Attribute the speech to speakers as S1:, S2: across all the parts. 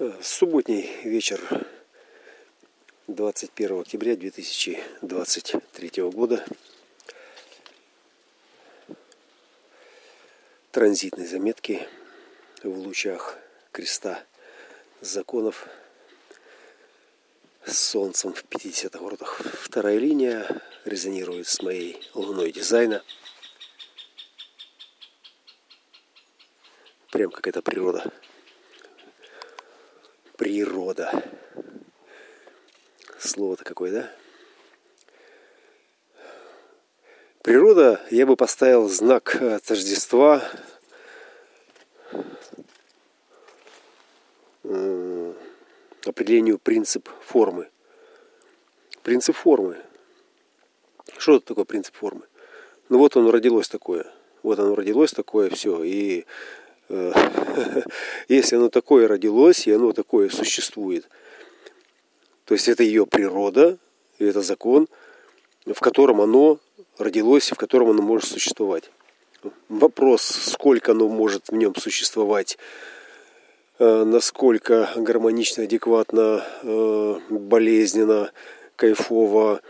S1: Э, субботний вечер 21 октября 2023 года. Транзитные заметки в лучах креста законов с солнцем в 50 воротах. Вторая линия резонирует с моей луной дизайна. Прям какая-то природа природа. Слово-то какое, да? Природа, я бы поставил знак тождества определению принцип формы. Принцип формы. Что это такое принцип формы? Ну вот оно родилось такое. Вот оно родилось такое, все. И Э, если оно такое родилось, и оно такое существует. То есть это ее природа, и это закон, в котором оно родилось, в котором оно может существовать. Вопрос, сколько оно может в нем существовать, э, насколько гармонично, адекватно, э, болезненно, кайфово,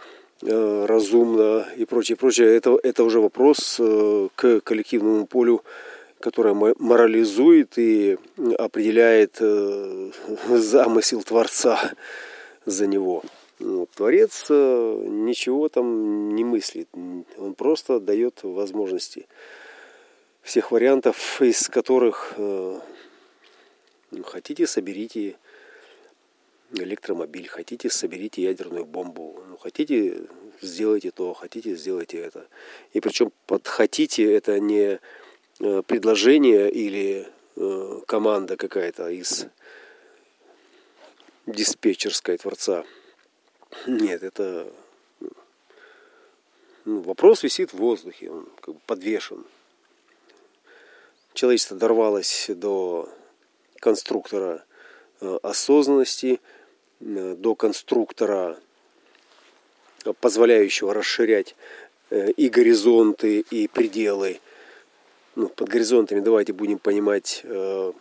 S1: разумно и прочее, прочее, это, это уже вопрос к коллективному полю которая морализует и определяет э, замысел Творца за него. Ну, творец э, ничего там не мыслит, он просто дает возможности всех вариантов, из которых э, ну, хотите, соберите электромобиль, хотите, соберите ядерную бомбу, ну, хотите, сделайте то, хотите, сделайте это. И причем под хотите это не предложение или э, команда какая-то из диспетчерской творца. Нет, это ну, вопрос висит в воздухе, он как бы подвешен. Человечество дорвалось до конструктора э, осознанности, до конструктора, позволяющего расширять и горизонты, и пределы ну, под горизонтами давайте будем понимать э,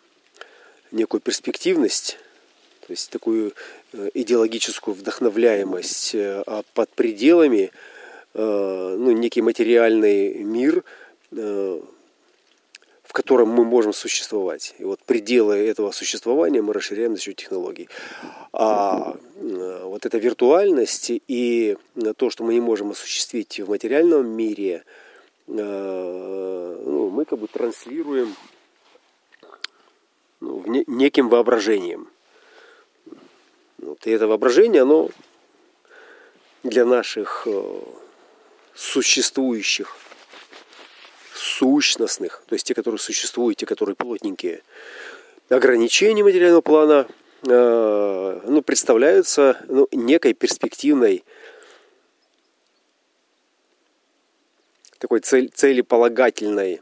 S1: некую перспективность, то есть такую э, идеологическую вдохновляемость, э, а под пределами э, ну, некий материальный мир, э, в котором мы можем существовать. И вот пределы этого существования мы расширяем за счет технологий. А э, вот эта виртуальность и то, что мы не можем осуществить в материальном мире – ну, мы как бы транслируем ну, не, неким воображением. Вот, и это воображение, оно для наших э, существующих, сущностных, то есть те, которые существуют, те, которые плотненькие, ограничений материального плана, э, ну, представляются ну, некой перспективной такой цель, целеполагательной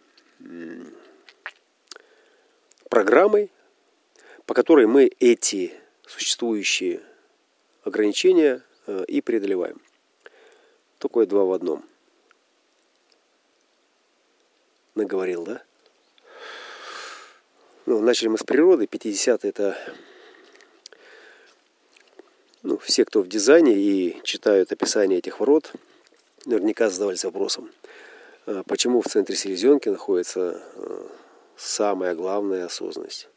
S1: программой, по которой мы эти существующие ограничения э, и преодолеваем. Такое два в одном. Наговорил, да? Ну, начали мы с природы. 50 это ну, все, кто в дизайне и читают описание этих ворот, наверняка задавались вопросом, почему в центре селезенки находится э, самая главная осознанность.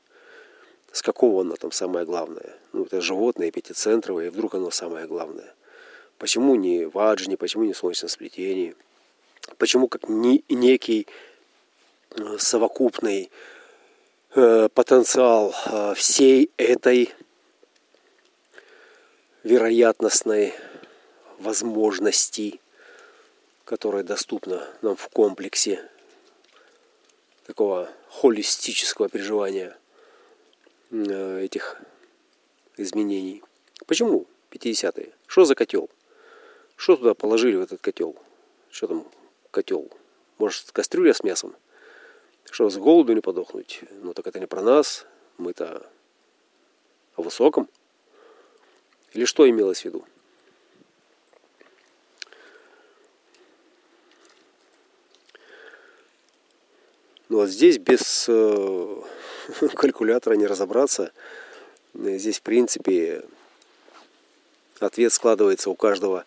S1: С какого она там самое главное? Ну, это животное пятицентровое, и вдруг оно самое главное. Почему не в почему не в Солнечном сплетении? Почему как не, некий э, совокупный э, потенциал э, всей этой вероятностной возможности которая доступна нам в комплексе такого холистического переживания э, этих изменений. Почему 50-е? Что за котел? Что туда положили в этот котел? Что там котел? Может, кастрюля с мясом? Что, с голоду не подохнуть? Ну, так это не про нас. Мы-то о высоком. Или что имелось в виду? Ну вот здесь без э, калькулятора не разобраться. Здесь, в принципе, ответ складывается у каждого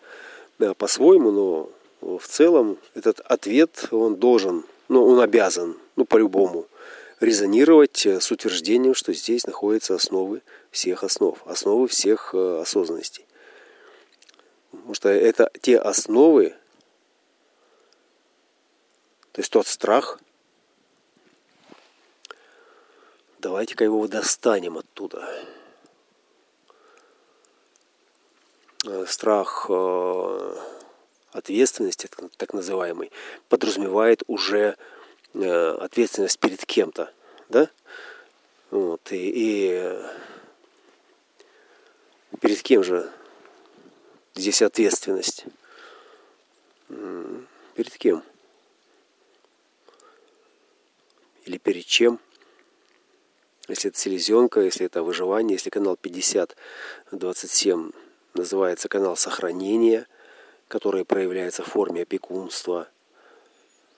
S1: по-своему, но в целом этот ответ, он должен, ну, он обязан, ну, по-любому, резонировать с утверждением, что здесь находятся основы всех основ, основы всех э, осознанностей. Потому что это те основы, то есть тот страх, давайте-ка его достанем оттуда. Э, страх э, ответственности, так называемый, подразумевает уже э, ответственность перед кем-то, да? Вот, и, и перед кем же здесь ответственность? Перед кем? Или перед чем? Если это селезенка, если это выживание, если канал 50, 27 называется канал сохранения, который проявляется в форме опекунства.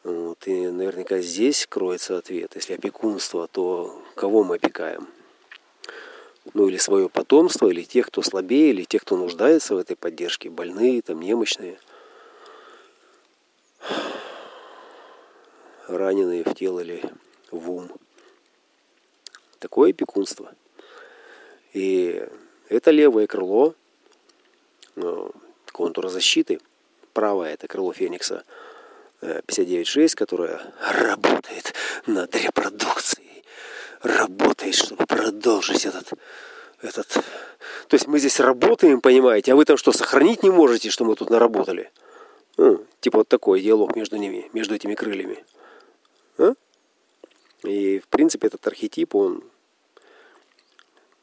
S1: Вот, и наверняка здесь кроется ответ. Если опекунство, то кого мы опекаем? Ну или свое потомство, или тех, кто слабее, или тех, кто нуждается в этой поддержке, больные, там, немощные, раненые в тело или в ум. Такое опекунство. И это левое крыло Э, контура защиты. Правое это крыло Феникса 59.6, э, которое работает над репродукцией. Работает, чтобы продолжить этот, этот... То есть мы здесь работаем, понимаете, а вы там что, сохранить не можете, что мы тут наработали? Ну, типа вот такой диалог между ними, между этими крыльями. А? И, в принципе, этот архетип, он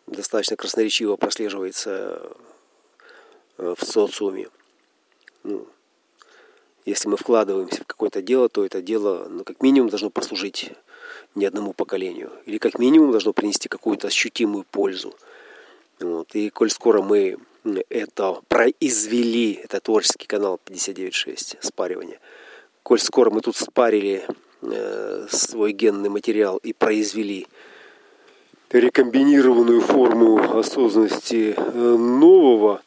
S1: достаточно красноречиво прослеживается Э, в социуме. Ну, если мы вкладываемся в какое-то дело, то это дело, ну, как минимум, должно послужить не одному поколению. Или как минимум должно принести какую-то ощутимую пользу. Вот. И коль скоро мы это произвели, это творческий канал 59.6, спаривание. Коль скоро мы тут спарили свой генный материал и произвели рекомбинированную форму осознанности э, нового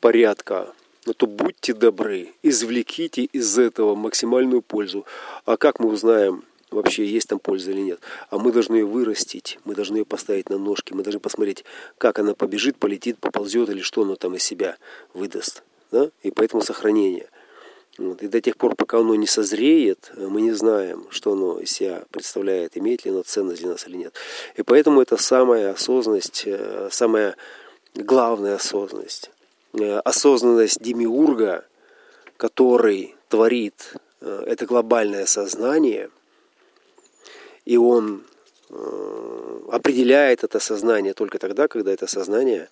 S1: порядка, но то будьте добры, извлеките из этого максимальную пользу. А как мы узнаем, вообще есть там польза или нет? А мы должны ее вырастить, мы должны ее поставить на ножки, мы должны посмотреть, как она побежит, полетит, поползет или что оно там из себя выдаст. Да? И поэтому сохранение. Вот. И до тех пор, пока оно не созреет, мы не знаем, что оно из себя представляет, имеет ли оно ценность для нас или нет. И поэтому это самая осознанность, э, самая главная осознанность. Э, осознанность демиурга, который творит э, это глобальное сознание, и он определяет это сознание только тогда, когда это сознание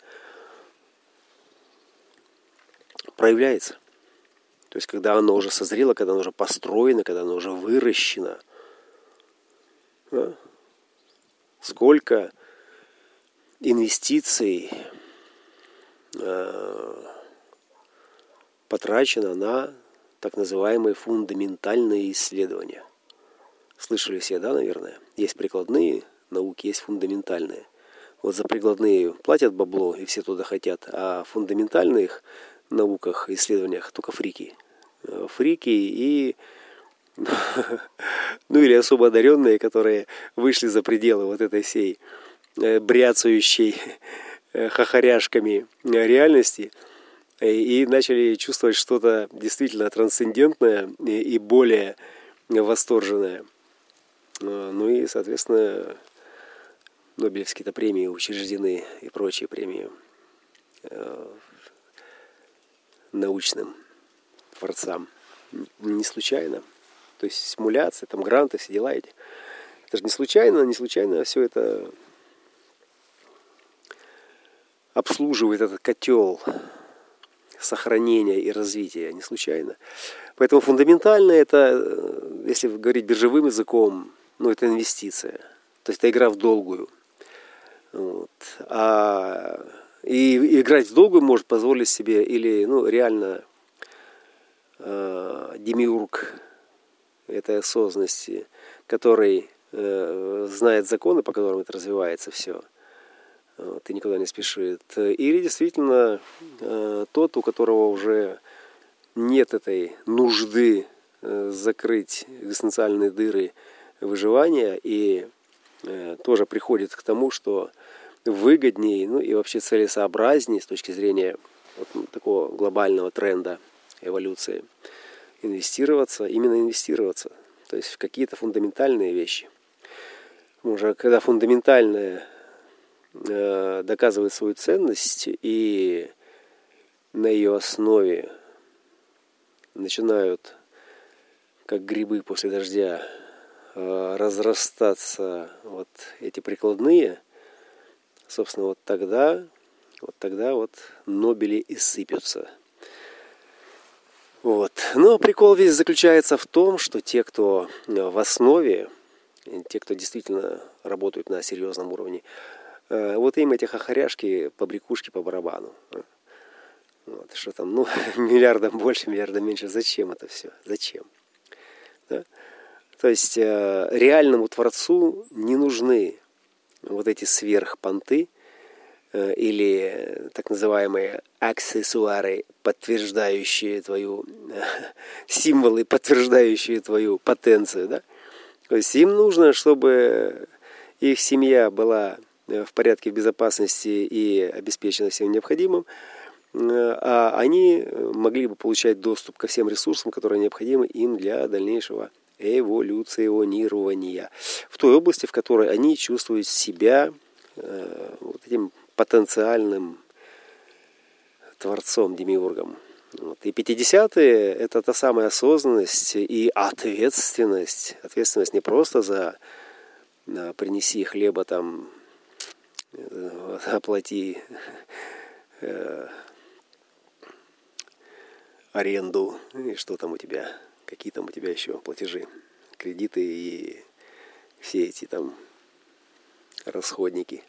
S1: проявляется. То есть, когда оно уже созрело, когда оно уже построено, когда оно уже выращено. Да? Сколько инвестиций Э, потрачено на так называемые фундаментальные исследования. Слышали все, да, наверное? Есть прикладные науки, есть фундаментальные. Вот за прикладные платят бабло, и все туда хотят, а фундаментальных науках, исследованиях только фрики. Э, фрики и ну или особо одаренные, которые вышли за пределы вот этой всей э, бряцающей Э, хахаряшками реальности и начали чувствовать что-то действительно трансцендентное и более восторженное. Ну и, соответственно, Нобелевские-то премии учреждены и прочие премии научным творцам. Не случайно. То есть симуляция, там гранты, все дела эти. Это же не случайно, не случайно все это обслуживает этот котел сохранения и развития, не случайно. Поэтому фундаментально это, э, если говорить биржевым языком, ну, это инвестиция. То есть это игра в долгую. Вот. А, и играть в долгую может позволить себе или ну, реально э, демиург этой осознанности, который э, знает законы, по которым это развивается все – вот, и никуда не спешит. Или действительно э, тот, у которого уже нет этой нужды э, закрыть экзистенциальные дыры выживания и э, тоже приходит к тому, что выгоднее, ну и вообще целесообразнее с точки зрения вот такого глобального тренда эволюции инвестироваться, именно инвестироваться, то есть в какие-то фундаментальные вещи. Уже когда фундаментальное э, доказывает свою ценность и на ее основе начинают, как грибы после дождя, э, разрастаться вот эти прикладные, собственно, вот тогда, вот тогда вот Нобели и сыпятся. Вот. Но прикол весь заключается в том, что те, кто в основе, те, кто действительно работают на серьезном уровне, э, вот им эти хохоряшки, побрякушки по барабану. Вот, что там, ну, миллиардом больше, миллиардом меньше. Зачем это все? Зачем? Да? То есть э, реальному Творцу не нужны вот эти сверхпонты э, или так называемые аксессуары, подтверждающие твою, э, символы, подтверждающие твою потенцию. Да? То есть им нужно, чтобы их семья была э, в порядке безопасности и обеспечена всем необходимым, Э, а они могли бы получать доступ ко всем ресурсам, которые необходимы им для дальнейшего эволюционирования в той области, в которой они чувствуют себя э, вот этим потенциальным творцом, демиургом. Вот. И 50-е – это та самая осознанность и ответственность. Ответственность не просто за принеси хлеба там, э, оплати аренду, и что там у тебя, какие там у тебя еще платежи, кредиты и все эти там расходники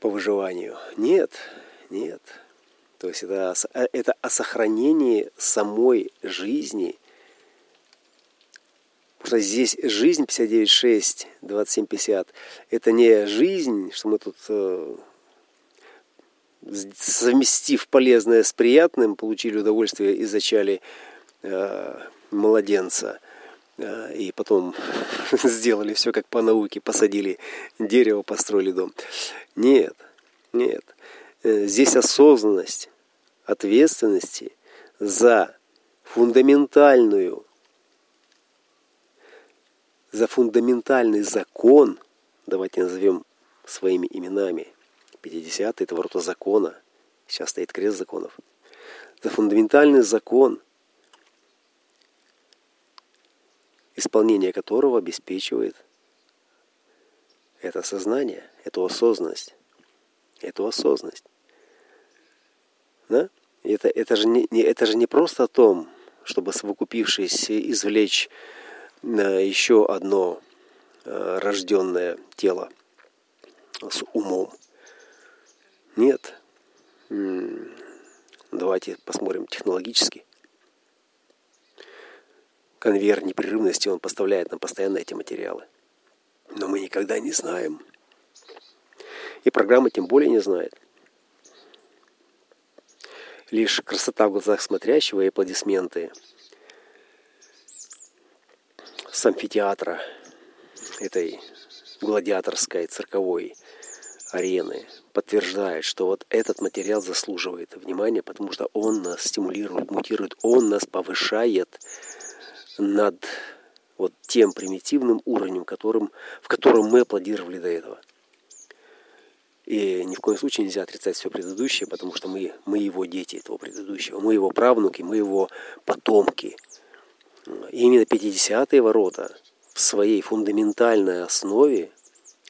S1: по выживанию. Нет, нет. То есть это, э, это о сохранении самой жизни. Потому что здесь жизнь 59.6, 27.50. Это не жизнь, что мы тут э, совместив полезное с приятным, получили удовольствие и зачали младенца. Э, и потом сделали все как по науке, посадили дерево, построили дом. Нет, нет. Э, здесь осознанность ответственности за фундаментальную, за фундаментальный закон, давайте назовем своими именами – 50 это ворота закона. Сейчас стоит крест законов. За фундаментальный закон, исполнение которого обеспечивает это сознание, эту осознанность. Эту осознанность. Да? Это, это, же не, это же не просто о том, чтобы совокупившись извлечь э, еще одно э, рожденное тело с умом. Нет. Давайте посмотрим технологически. Конвейер непрерывности, он поставляет нам постоянно эти материалы. Но мы никогда не знаем. И программа тем более не знает. Лишь красота в глазах смотрящего и аплодисменты с амфитеатра этой гладиаторской цирковой арены подтверждает, что вот этот материал заслуживает внимания, потому что он нас стимулирует, мутирует, он нас повышает над вот тем примитивным уровнем, которым, в котором мы аплодировали до этого. И ни в коем случае нельзя отрицать все предыдущее, потому что мы, мы его дети этого предыдущего, мы его правнуки, мы его потомки. И именно 50-е ворота в своей фундаментальной основе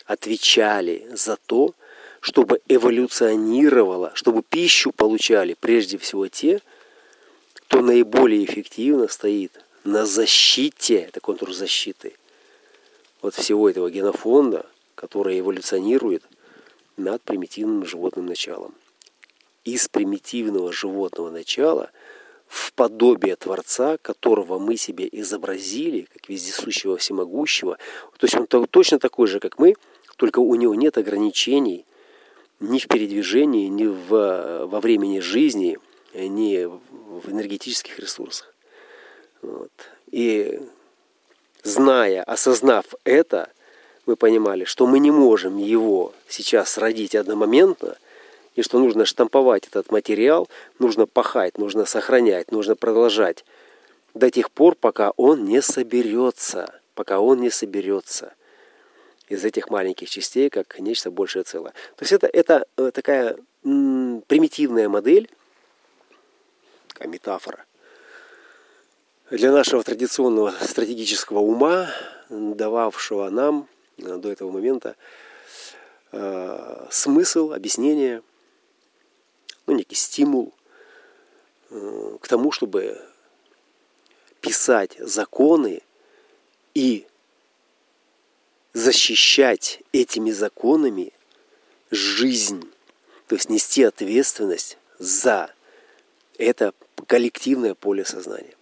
S1: отвечали за то, чтобы эволюционировало, чтобы пищу получали прежде всего те, кто наиболее эффективно стоит на защите, это контур защиты, вот всего этого генофонда, который эволюционирует над примитивным животным началом. Из примитивного животного начала в подобие Творца, которого мы себе изобразили, как вездесущего всемогущего, то есть он точно такой же, как мы – Только у него нет ограничений ни в передвижении, ни в, во времени жизни, ни в энергетических ресурсах. Вот. И зная, осознав это, мы понимали, что мы не можем его сейчас родить одномоментно, и что нужно штамповать этот материал, нужно пахать, нужно сохранять, нужно продолжать до тех пор, пока он не соберется, пока он не соберется из этих маленьких частей, как нечто большее целое. То есть это, это э, такая примитивная модель, такая метафора, для нашего традиционного стратегического ума, дававшего нам э, до этого момента э, смысл, объяснение, ну, некий стимул э, к тому, чтобы писать законы и защищать этими законами жизнь, то есть нести ответственность за это коллективное поле сознания.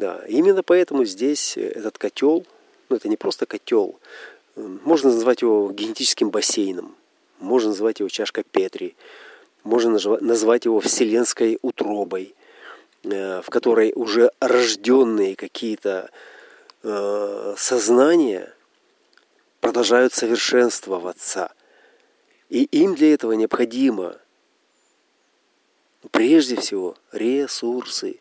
S1: Да, именно поэтому здесь этот котел, ну это не просто котел, можно назвать его генетическим бассейном, можно назвать его чашка Петри, можно назвать его вселенской утробой, э, в которой уже рожденные какие-то э, сознания продолжают совершенствоваться. И им для этого необходимо прежде всего ресурсы.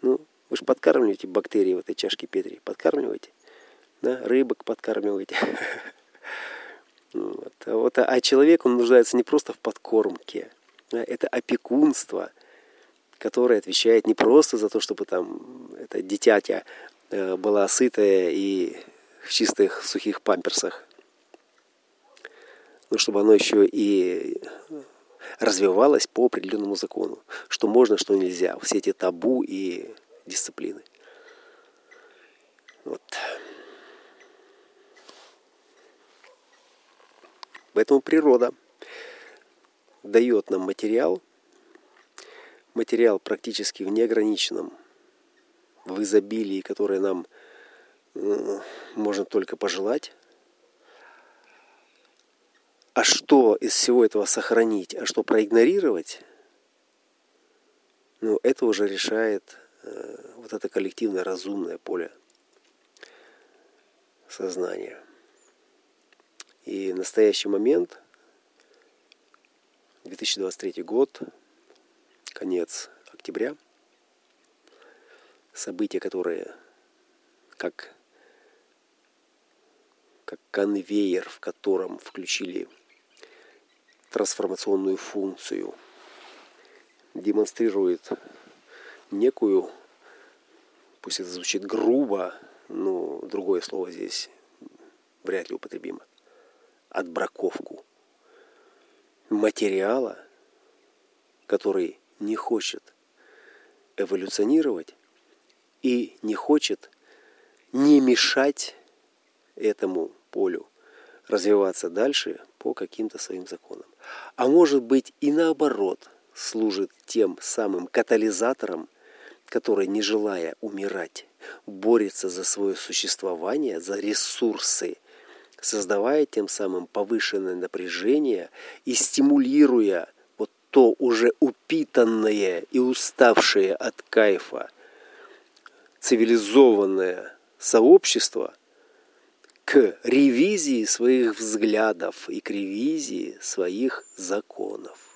S1: Ну, вы же подкармливаете бактерии в этой чашке Петри. Подкармливаете. Да? Рыбок подкармливаете. Вот. А, вот, а человек, он нуждается не просто в подкормке. Да? Это опекунство, которое отвечает не просто за то, чтобы там это дитятя э, была сытая и в чистых сухих памперсах. Но чтобы оно еще и развивалось по определенному закону. Что можно, что нельзя. Все эти табу и дисциплины. Вот. Поэтому природа дает нам материал, материал практически в неограниченном, в изобилии, которое нам э, можно только пожелать. А что из всего этого сохранить, а что проигнорировать, ну, это уже решает вот это коллективное разумное поле сознания. И настоящий момент, 2023 год, конец октября, события, которые как, как конвейер, в котором включили трансформационную функцию, демонстрирует некую, пусть это звучит грубо, но другое слово здесь вряд ли употребимо, отбраковку материала, который не хочет эволюционировать и не хочет не мешать этому полю развиваться дальше по каким-то своим законам. А может быть и наоборот, служит тем самым катализатором который, не желая умирать, борется за свое существование, за ресурсы, создавая тем самым повышенное напряжение и стимулируя вот то уже упитанное и уставшее от кайфа цивилизованное сообщество к ревизии своих взглядов и к ревизии своих законов.